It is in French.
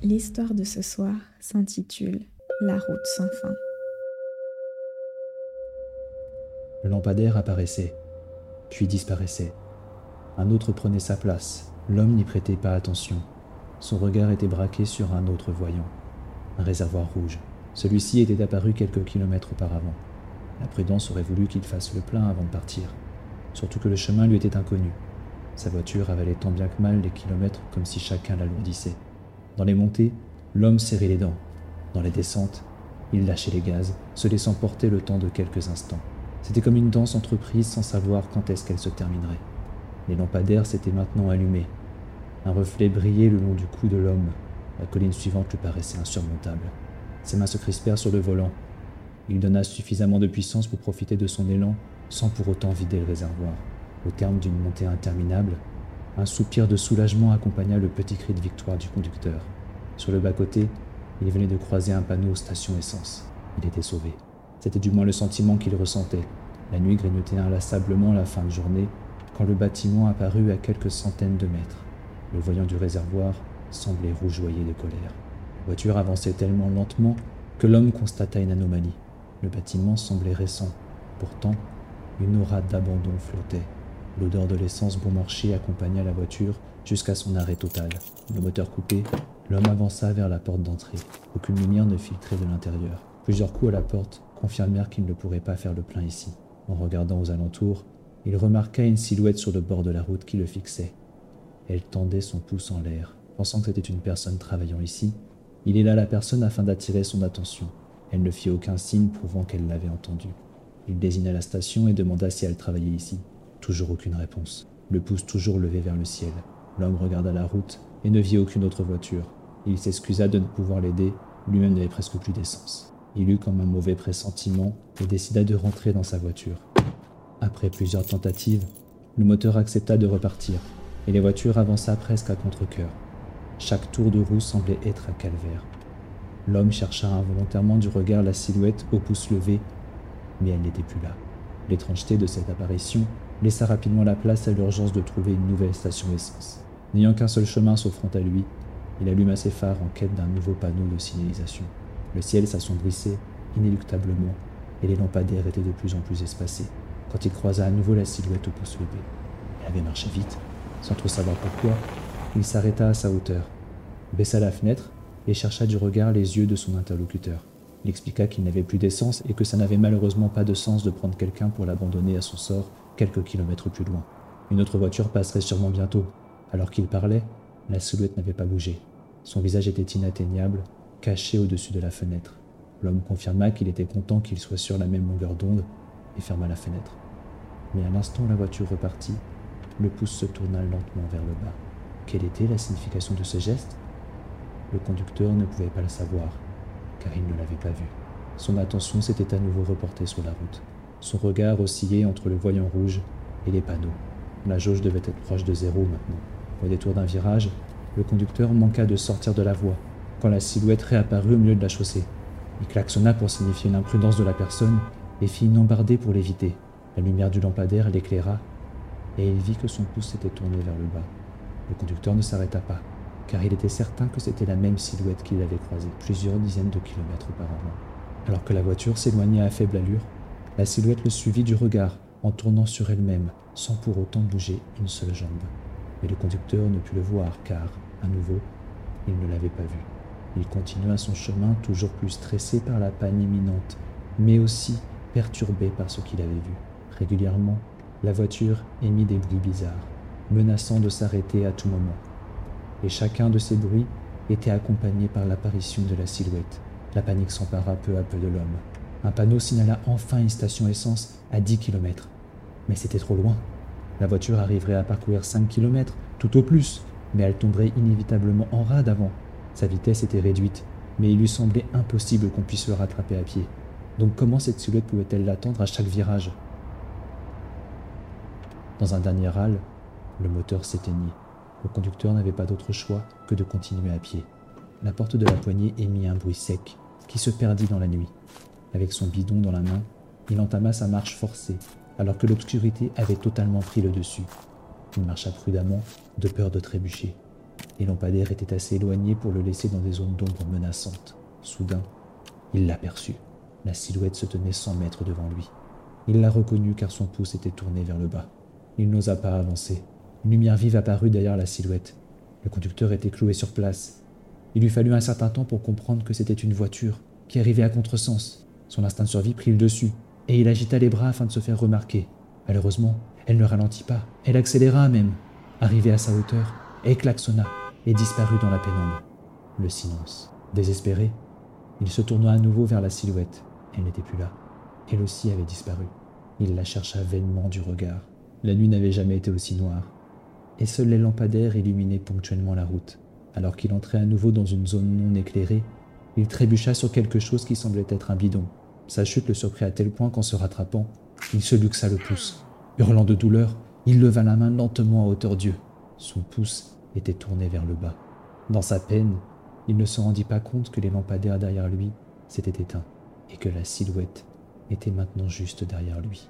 L'histoire de ce soir s'intitule La route sans fin. Le lampadaire apparaissait, puis disparaissait. Un autre prenait sa place. L'homme n'y prêtait pas attention. Son regard était braqué sur un autre voyant, un réservoir rouge. Celui-ci était apparu quelques kilomètres auparavant. La prudence aurait voulu qu'il fasse le plein avant de partir, surtout que le chemin lui était inconnu. Sa voiture avalait tant bien que mal les kilomètres comme si chacun l'alourdissait. Dans les montées, l'homme serrait les dents. Dans les descentes, il lâchait les gaz, se laissant porter le temps de quelques instants. C'était comme une danse entreprise sans savoir quand est-ce qu'elle se terminerait. Les lampadaires s'étaient maintenant allumés. Un reflet brillait le long du cou de l'homme. La colline suivante lui paraissait insurmontable. Ses mains se crispèrent sur le volant. Il donna suffisamment de puissance pour profiter de son élan sans pour autant vider le réservoir. Au terme d'une montée interminable, un soupir de soulagement accompagna le petit cri de victoire du conducteur. Sur le bas-côté, il venait de croiser un panneau station essence. Il était sauvé. C'était du moins le sentiment qu'il ressentait. La nuit grignotait inlassablement la fin de journée quand le bâtiment apparut à quelques centaines de mètres. Le voyant du réservoir semblait rougeoyer de colère. La voiture avançait tellement lentement que l'homme constata une anomalie. Le bâtiment semblait récent. Pourtant, une aura d'abandon flottait. L'odeur de l'essence bon marché accompagna la voiture jusqu'à son arrêt total. Le moteur coupé, l'homme avança vers la porte d'entrée. Aucune lumière ne filtrait de l'intérieur. Plusieurs coups à la porte confirmèrent qu'il ne pourrait pas faire le plein ici. En regardant aux alentours, il remarqua une silhouette sur le bord de la route qui le fixait. Elle tendait son pouce en l'air, pensant que c'était une personne travaillant ici. Il là la personne afin d'attirer son attention. Elle ne fit aucun signe prouvant qu'elle l'avait entendu. Il désigna la station et demanda si elle travaillait ici. Toujours aucune réponse. Le pouce toujours levé vers le ciel. L'homme regarda la route et ne vit aucune autre voiture. Il s'excusa de ne pouvoir l'aider, lui-même n'avait presque plus d'essence. Il eut comme un mauvais pressentiment et décida de rentrer dans sa voiture. Après plusieurs tentatives, le moteur accepta de repartir et les voitures avança presque à contre-coeur. Chaque tour de roue semblait être un calvaire. L'homme chercha involontairement du regard la silhouette au pouce levé, mais elle n'était plus là. L'étrangeté de cette apparition laissa rapidement la place à l'urgence de trouver une nouvelle station essence. N'ayant qu'un seul chemin s'offrant à lui, il alluma ses phares en quête d'un nouveau panneau de signalisation. Le ciel s'assombrissait inéluctablement et les lampadaires étaient de plus en plus espacés quand il croisa à nouveau la silhouette au pouce levé. Elle avait marché vite. Sans trop savoir pourquoi, il s'arrêta à sa hauteur, baissa la fenêtre et chercha du regard les yeux de son interlocuteur. Il expliqua qu'il n'avait plus d'essence et que ça n'avait malheureusement pas de sens de prendre quelqu'un pour l'abandonner à son sort quelques kilomètres plus loin. Une autre voiture passerait sûrement bientôt. Alors qu'il parlait, la silhouette n'avait pas bougé. Son visage était inatteignable, caché au-dessus de la fenêtre. L'homme confirma qu'il était content qu'il soit sur la même longueur d'onde et ferma la fenêtre. Mais à l'instant où la voiture repartit, le pouce se tourna lentement vers le bas. Quelle était la signification de ce geste? Le conducteur ne pouvait pas le savoir, car il ne l'avait pas vu. Son attention s'était à nouveau reportée sur la route. Son regard oscillait entre le voyant rouge et les panneaux. La jauge devait être proche de zéro maintenant. Au détour d'un virage, le conducteur manqua de sortir de la voie quand la silhouette réapparut au milieu de la chaussée. Il klaxonna pour signifier l'imprudence de la personne et fit une embardée pour l'éviter. La lumière du lampadaire l'éclaira et il vit que son pouce s'était tourné vers le bas. Le conducteur ne s'arrêta pas, car il était certain que c'était la même silhouette qu'il avait croisée plusieurs dizaines de kilomètres auparavant. Alors que la voiture s'éloignait à faible allure, la silhouette le suivit du regard en tournant sur elle-même, sans pour autant bouger une seule jambe. Mais le conducteur ne put le voir car, à nouveau, il ne l'avait pas vu. Il continua son chemin toujours plus stressé par la panne imminente, mais aussi perturbé par ce qu'il avait vu. Régulièrement, la voiture émit des bruits bizarres, menaçant de s'arrêter à tout moment. Et chacun de ces bruits était accompagné par l'apparition de la silhouette. La panique s'empara peu à peu de l'homme. Un panneau signala enfin une station essence à 10 km. Mais c'était trop loin. La voiture arriverait à parcourir 5 km, tout au plus, mais elle tomberait inévitablement en rade avant. Sa vitesse était réduite, mais il lui semblait impossible qu'on puisse le rattraper à pied. Donc comment cette silhouette pouvait-elle l'attendre à chaque virage? Dans un dernier râle, le moteur s'éteignit. Le conducteur n'avait pas d'autre choix que de continuer à pied. La porte de la poignée émit un bruit sec, qui se perdit dans la nuit. Avec son bidon dans la main, il entama sa marche forcée, alors que l'obscurité avait totalement pris le dessus. Il marcha prudemment, de peur de trébucher. Les lampadaires étaient assez éloignés pour le laisser dans des zones d'ombre menaçantes. Soudain, il l'aperçut. La silhouette se tenait 100 mètres devant lui. Il la reconnut car son pouce était tourné vers le bas. Il n'osa pas avancer. Une lumière vive apparut derrière la silhouette. Le conducteur était cloué sur place. Il lui fallut un certain temps pour comprendre que c'était une voiture qui arrivait à contresens. Son instinct de survie prit le dessus, et il agita les bras afin de se faire remarquer. Malheureusement, elle ne ralentit pas, elle accéléra même. Arrivé à sa hauteur, elle klaxonna et disparut dans la pénombre. Le silence. Désespéré, il se tourna à nouveau vers la silhouette. Elle n'était plus là. Elle aussi avait disparu. Il la chercha vainement du regard. La nuit n'avait jamais été aussi noire, et seuls les lampadaires illuminaient ponctuellement la route. Alors qu'il entrait à nouveau dans une zone non éclairée, il trébucha sur quelque chose qui semblait être un bidon. Sa chute le surprit à tel point qu'en se rattrapant, il se luxa le pouce. Hurlant de douleur, il leva la main lentement à hauteur d'yeux. Son pouce était tourné vers le bas. Dans sa peine, il ne se rendit pas compte que les lampadaires derrière lui s'étaient éteints et que la silhouette était maintenant juste derrière lui.